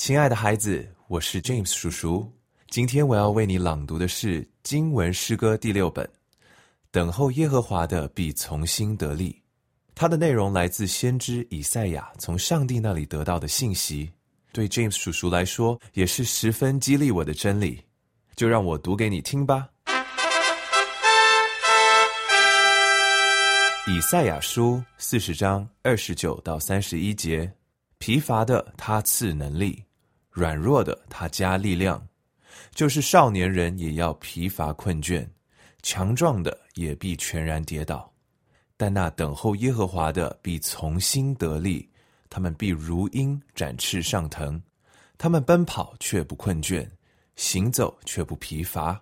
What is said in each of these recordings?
亲爱的孩子，我是 James 叔叔。今天我要为你朗读的是经文诗歌第六本。等候耶和华的必从心得力。它的内容来自先知以赛亚从上帝那里得到的信息，对 James 叔叔来说也是十分激励我的真理。就让我读给你听吧。以赛亚书四十章二十九到三十一节：疲乏的他赐能力，软弱的他加力量。就是少年人也要疲乏困倦，强壮的也必全然跌倒。但那等候耶和华的必从心得力，他们必如鹰展翅上腾，他们奔跑却不困倦，行走却不疲乏。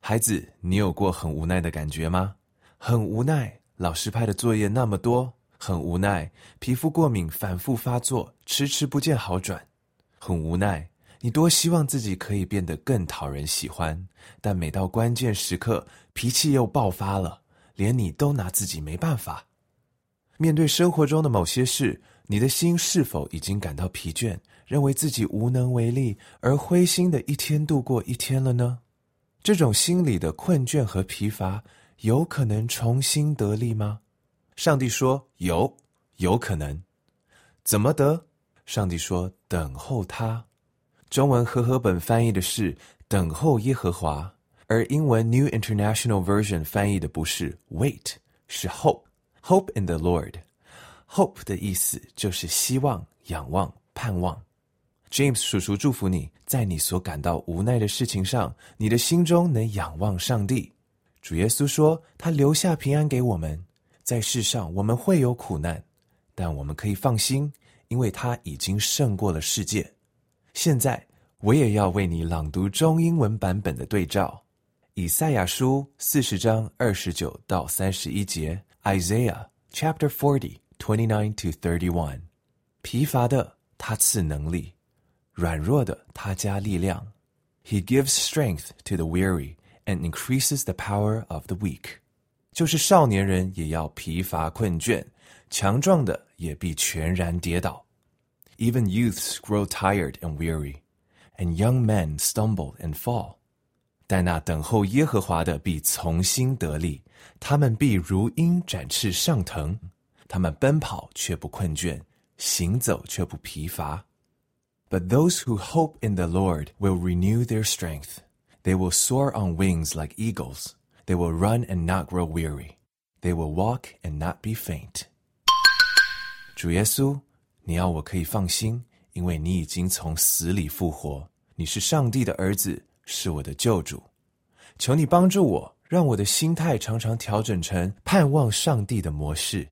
孩子，你有过很无奈的感觉吗？很无奈，老师派的作业那么多；很无奈，皮肤过敏反复发作，迟迟不见好转；很无奈，你多希望自己可以变得更讨人喜欢，但每到关键时刻，脾气又爆发了。连你都拿自己没办法。面对生活中的某些事，你的心是否已经感到疲倦，认为自己无能为力，而灰心的一天度过一天了呢？这种心理的困倦和疲乏，有可能重新得力吗？上帝说有，有可能。怎么得？上帝说等候他。中文和合本翻译的是等候耶和华。而英文 New International Version 翻译的不是 wait，是 hope，hope in the Lord。hope 的意思就是希望、仰望、盼望。James 叔叔祝福你在你所感到无奈的事情上，你的心中能仰望上帝。主耶稣说，他留下平安给我们，在世上我们会有苦难，但我们可以放心，因为他已经胜过了世界。现在我也要为你朗读中英文版本的对照。以赛亚书四十章二十九到三十一节，Isaiah chapter forty twenty nine to thirty one。疲乏的他赐能力，软弱的他加力量。He gives strength to the weary and increases the power of the weak。就是少年人也要疲乏困倦，强壮的也必全然跌倒。Even youths grow tired and weary, and young men stumble and fall. 但那等候耶和华的必从心得力，他们必如鹰展翅上腾，他们奔跑却不困倦，行走却不疲乏。But those who hope in the Lord will renew their strength. They will soar on wings like eagles. They will run and not grow weary. They will walk and not be faint. 主耶稣，你要我可以放心，因为你已经从死里复活，你是上帝的儿子。是我的救主，求你帮助我，让我的心态常常调整成盼望上帝的模式。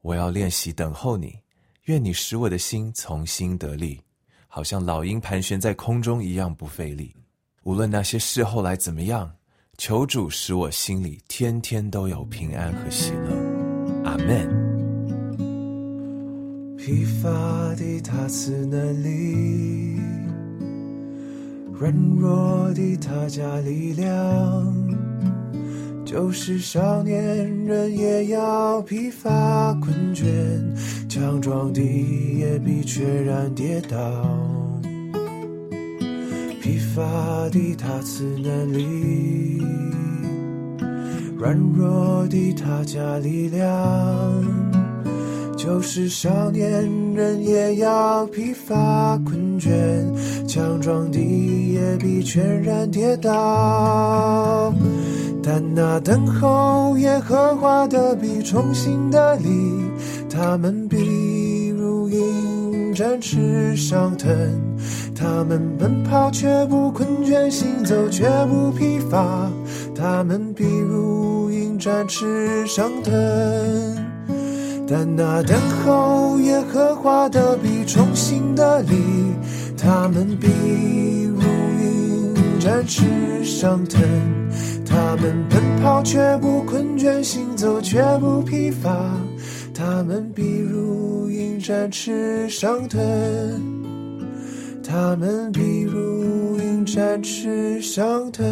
我要练习等候你，愿你使我的心从心得力，好像老鹰盘旋在空中一样不费力。无论那些事后来怎么样，求主使我心里天天都有平安和喜乐。阿门。疲乏的他赐能力。软弱的他加力量，就是少年人也要疲乏困倦，强壮的也必全然跌倒。疲乏的他赐能力，软弱的他加力量。就是少年人也要疲乏困倦，强壮的也必全然跌倒。但那等候耶和华的必重新得力，他们必如鹰展翅上腾，他们奔跑却不困倦，行走却不疲乏，他们必如鹰展翅上腾。但那等候耶和华的必重新得力，他们必如鹰展翅上腾，他们奔跑却不困倦，行走却不疲乏，他们必如鹰展翅上腾，他们必如鹰展翅上腾。